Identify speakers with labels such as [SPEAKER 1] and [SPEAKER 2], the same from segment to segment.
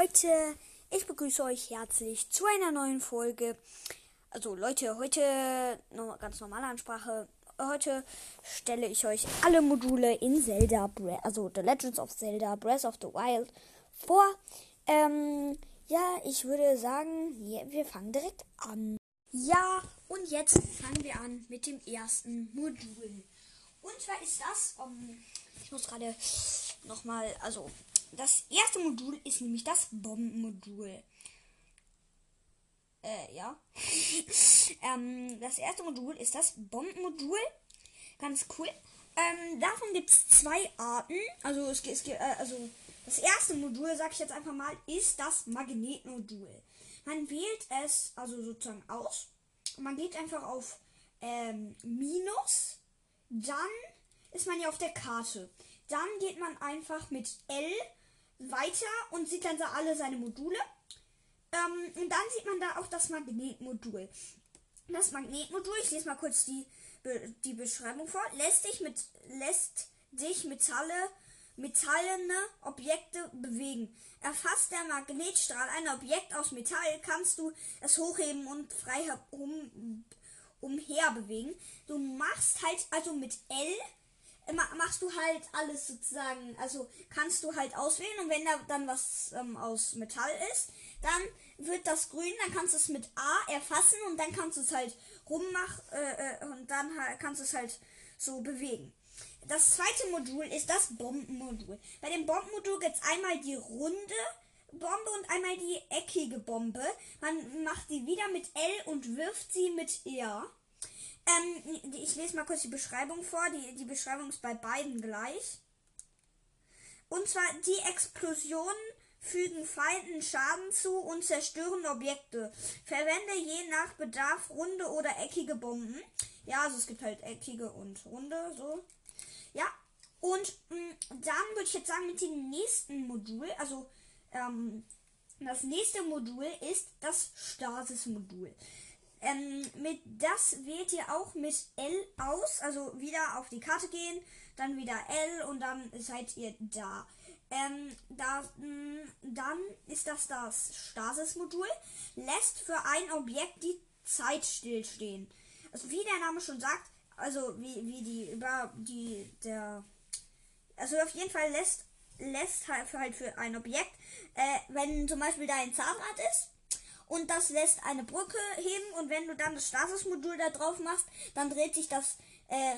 [SPEAKER 1] Leute, ich begrüße euch herzlich zu einer neuen Folge. Also Leute, heute noch ganz normale Ansprache. Heute stelle ich euch alle Module in Zelda, also The Legends of Zelda Breath of the Wild vor. Ähm, ja, ich würde sagen, wir fangen direkt an. Ja, und jetzt fangen wir an mit dem ersten Modul. Und zwar ist das, um, ich muss gerade nochmal, also das erste Modul ist nämlich das Bombenmodul. Äh, ja. ähm, das erste Modul ist das Bombenmodul. Ganz cool. Ähm, davon gibt es zwei Arten. Also es, es äh, also das erste Modul, sag ich jetzt einfach mal, ist das Magnetmodul. Man wählt es also sozusagen aus. Man geht einfach auf ähm, Minus. Dann ist man ja auf der Karte. Dann geht man einfach mit L weiter und sieht dann da alle seine Module. Ähm, und dann sieht man da auch das Magnetmodul. Das Magnetmodul, ich lese mal kurz die, die Beschreibung vor, lässt dich mit lässt dich Metalle metallene Objekte bewegen. Erfasst der Magnetstrahl ein Objekt aus Metall, kannst du es hochheben und frei um, umher bewegen. Du machst halt also mit L machst du halt alles sozusagen, also kannst du halt auswählen und wenn da dann was ähm, aus Metall ist, dann wird das grün, dann kannst du es mit A erfassen und dann kannst du es halt rummachen äh, äh, und dann kannst du es halt so bewegen. Das zweite Modul ist das Bombenmodul. Bei dem Bombenmodul gibt es einmal die runde Bombe und einmal die eckige Bombe. Man macht die wieder mit L und wirft sie mit R. Ähm, ich lese mal kurz die Beschreibung vor. Die, die Beschreibung ist bei beiden gleich. Und zwar die Explosionen fügen Feinden Schaden zu und zerstören Objekte. Verwende je nach Bedarf runde oder eckige Bomben. Ja, also es gibt halt eckige und runde, so. Ja, und mh, mm, dann würde ich jetzt sagen, mit dem nächsten Modul, also ähm, das nächste Modul ist das Stasis-Modul. Ähm, mit das wählt ihr auch mit L aus, also wieder auf die Karte gehen, dann wieder L und dann seid ihr da. Ähm, da, mh, mm, dann ist das das Stasis-Modul, lässt für ein Objekt die Zeit stillstehen. Also wie der Name schon sagt, also wie, wie die über die der also auf jeden Fall lässt lässt halt für, halt für ein Objekt, äh, wenn zum Beispiel da ein Zahnrad ist, und das lässt eine Brücke heben und wenn du dann das Stasis-Modul da drauf machst, dann dreht sich das, äh,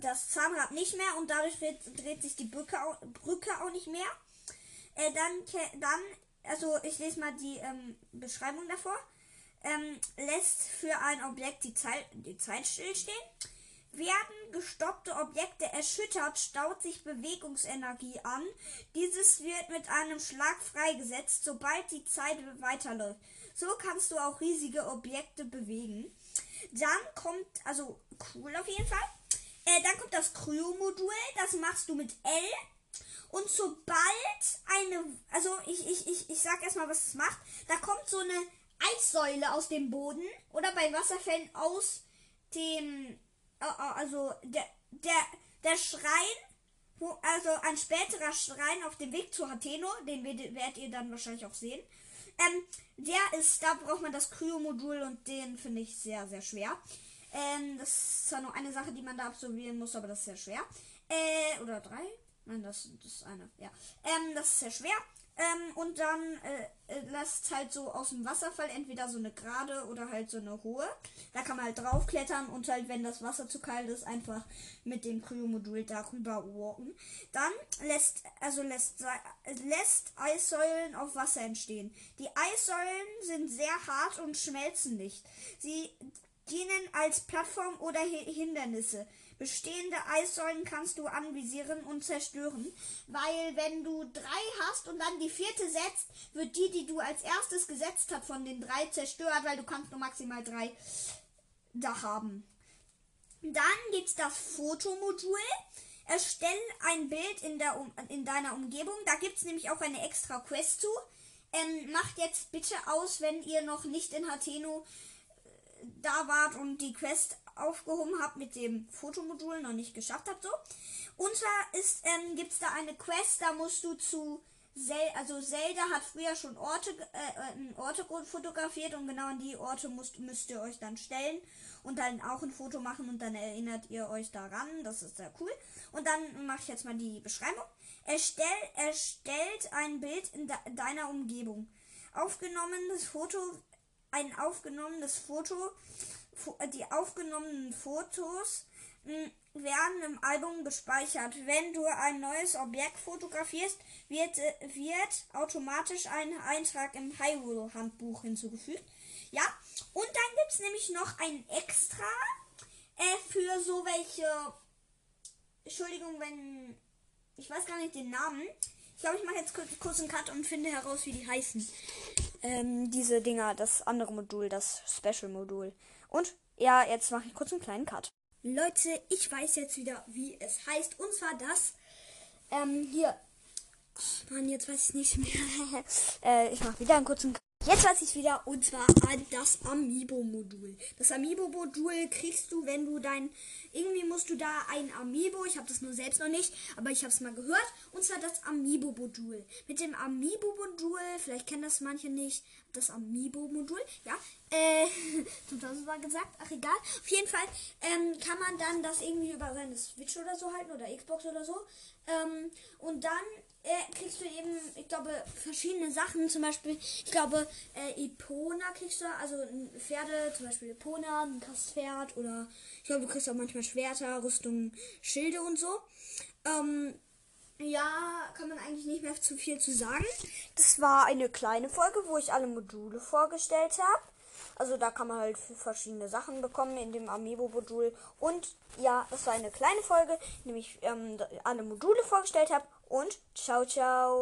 [SPEAKER 1] das Zahnrad nicht mehr und dadurch dreht, dreht sich die Brücke auch, Brücke auch nicht mehr. Äh, dann, dann, also ich lese mal die ähm, Beschreibung davor. Ähm, lässt für ein Objekt die Zeit, die Zeit stillstehen. Werden gestoppte Objekte erschüttert, staut sich Bewegungsenergie an. Dieses wird mit einem Schlag freigesetzt, sobald die Zeit weiterläuft. So kannst du auch riesige Objekte bewegen. Dann kommt, also cool auf jeden Fall. Äh, dann kommt das Kryo-Modul. Das machst du mit L. Und sobald eine, also ich, ich, ich, ich sag erstmal, was es macht. Da kommt so eine Eissäule aus dem Boden oder bei Wasserfällen aus dem, also der, der, der Schrein, wo, also ein späterer Schrein auf dem Weg zu Hateno, den werdet ihr dann wahrscheinlich auch sehen. Ähm, der ist, da braucht man das Kryo-Modul und den finde ich sehr, sehr schwer. Ähm, das ist zwar nur eine Sache, die man da absolvieren muss, aber das ist sehr schwer. Äh, oder drei? Nein, das, das ist eine. Ja. Ähm, das ist sehr schwer. Ähm, und dann äh, äh, lässt halt so aus dem Wasserfall entweder so eine gerade oder halt so eine hohe. Da kann man halt draufklettern und halt, wenn das Wasser zu kalt ist, einfach mit dem Kryomodul darüber walken. Dann lässt, also lässt, lässt Eissäulen auf Wasser entstehen. Die Eissäulen sind sehr hart und schmelzen nicht. Sie dienen als Plattform oder Hindernisse. Bestehende Eissäulen kannst du anvisieren und zerstören, weil wenn du drei hast und dann die vierte setzt, wird die, die du als erstes gesetzt hast, von den drei zerstört, weil du kannst nur maximal drei da haben. Dann gibt's das Fotomodul. Erstell ein Bild in, der, in deiner Umgebung. Da gibt's nämlich auch eine extra Quest zu. Ähm, macht jetzt bitte aus, wenn ihr noch nicht in Hateno da wart und die Quest aufgehoben habe mit dem Fotomodul noch nicht geschafft habe so. Und zwar ist ähm, gibt's da eine Quest, da musst du zu Zel also Zelda hat früher schon Orte, äh, Orte fotografiert und genau an die Orte müsst, müsst ihr euch dann stellen und dann auch ein Foto machen und dann erinnert ihr euch daran. Das ist sehr cool. Und dann mache ich jetzt mal die Beschreibung. Erstell, erstellt ein Bild in de deiner Umgebung. Aufgenommenes Foto, ein aufgenommenes Foto, die aufgenommenen Fotos werden im Album gespeichert. Wenn du ein neues Objekt fotografierst, wird, wird automatisch ein Eintrag im Hyrule-Handbuch hinzugefügt. Ja, und dann gibt es nämlich noch ein Extra äh, für so welche. Entschuldigung, wenn. Ich weiß gar nicht den Namen. Ich glaube, ich mache jetzt kurz, einen Cut und finde heraus, wie die heißen. Ähm, diese Dinger, das andere Modul, das Special-Modul. Und ja, jetzt mache ich kurz einen kleinen Cut. Leute, ich weiß jetzt wieder, wie es heißt. Und zwar das. Ähm, hier. Oh Mann, jetzt weiß ich nicht mehr. äh, ich mache wieder einen kurzen. Jetzt weiß ich wieder, und zwar das Amiibo-Modul. Das Amiibo-Modul kriegst du, wenn du dein. Irgendwie musst du da ein Amiibo, ich habe das nur selbst noch nicht, aber ich habe es mal gehört, und zwar das Amiibo-Modul. Mit dem Amiibo-Modul, vielleicht kennen das manche nicht, das Amiibo-Modul, ja, äh, das war gesagt, ach egal. Auf jeden Fall ähm, kann man dann das irgendwie über seine Switch oder so halten oder Xbox oder so. Ähm, und dann äh, kriegst du eben, ich glaube, verschiedene Sachen. Zum Beispiel, ich glaube, äh, Epona kriegst du, also Pferde, zum Beispiel Epona, ein Pferd oder ich glaube, du kriegst auch manchmal Schwerter, Rüstung, Schilde und so. Ähm, ja, kann man eigentlich nicht mehr zu viel zu sagen. Das war eine kleine Folge, wo ich alle Module vorgestellt habe. Also da kann man halt verschiedene Sachen bekommen in dem Amiibo-Modul. Und ja, das war eine kleine Folge, in dem ich ähm, alle Module vorgestellt habe. Und ciao, ciao.